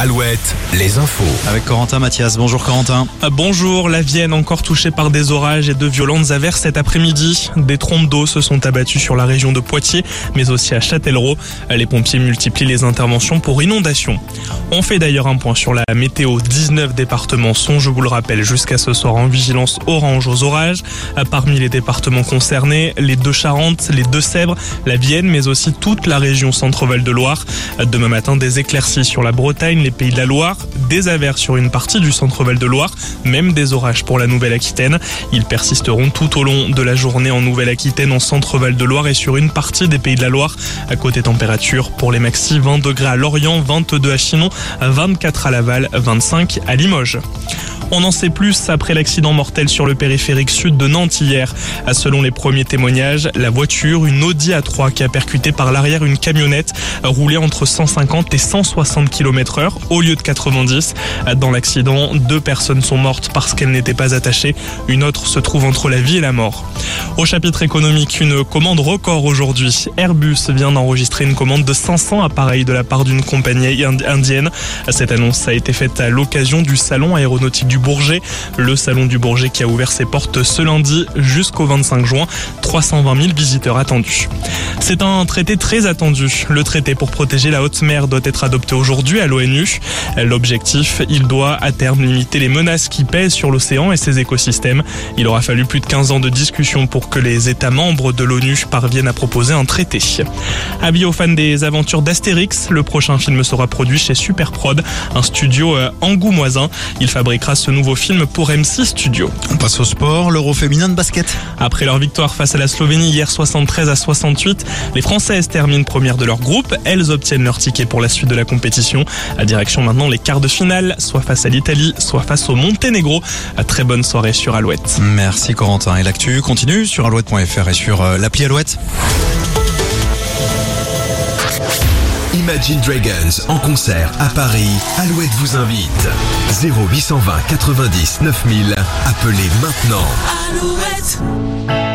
Alouette, les infos. Avec Corentin Mathias. Bonjour Corentin. Ah, Bonjour, la Vienne encore touchée par des orages et de violentes averses cet après-midi. Des trompes d'eau se sont abattues sur la région de Poitiers, mais aussi à Châtellerault. Les pompiers multiplient les interventions pour inondations. On fait d'ailleurs un point sur la météo. 19 départements sont, je vous le rappelle, jusqu'à ce soir en vigilance orange aux orages. Ah, Parmi les départements concernés, les deux Charentes, les deux Sèvres, la Vienne, mais aussi toute la région Centre-Val de Loire. Ah, Demain matin, des éclaircies sur la Bretagne, les Pays de la Loire, des averses sur une partie du Centre-Val de Loire, même des orages pour la Nouvelle-Aquitaine. Ils persisteront tout au long de la journée en Nouvelle-Aquitaine, en Centre-Val de Loire et sur une partie des Pays de la Loire. À côté température pour les maxi, 20 degrés à Lorient, 22 à Chinon, 24 à Laval, 25 à Limoges. On en sait plus après l'accident mortel sur le périphérique sud de Nantes hier. Selon les premiers témoignages, la voiture, une Audi A3 qui a percuté par l'arrière une camionnette, roulait entre 150 et 160 km heure au lieu de 90. Dans l'accident, deux personnes sont mortes parce qu'elles n'étaient pas attachées. Une autre se trouve entre la vie et la mort. Au chapitre économique, une commande record aujourd'hui. Airbus vient d'enregistrer une commande de 500 appareils de la part d'une compagnie ind- indienne. Cette annonce a été faite à l'occasion du salon aéronautique du Bourget. Le salon du Bourget qui a ouvert ses portes ce lundi jusqu'au 25 juin. 320 000 visiteurs attendus. C'est un traité très attendu. Le traité pour protéger la haute mer doit être adopté aujourd'hui à l'ONU. L'objectif, il doit à terme limiter les menaces qui pèsent sur l'océan et ses écosystèmes. Il aura fallu plus de 15 ans de discussion pour que les États membres de l'ONU parviennent à proposer un traité. Avis aux fans des aventures d'Astérix, le prochain film sera produit chez Superprod, un studio euh, angoumoisin. Il fabriquera ce nouveau film pour M6 Studio. On passe au sport, l'Euro féminin de basket. Après leur victoire face à la Slovénie hier 73 à 68, les Françaises terminent première de leur groupe. Elles obtiennent leur ticket pour la suite de la compétition. À direction maintenant les quarts de finale, soit face à l'Italie, soit face au Monténégro. À très bonne soirée sur Alouette. Merci Corentin. Et l'actu continue sur alouette.fr et sur euh, l'appli Alouette. Imagine Dragons en concert à Paris. Alouette vous invite. 0820 90 9000. Appelez maintenant. Alouette.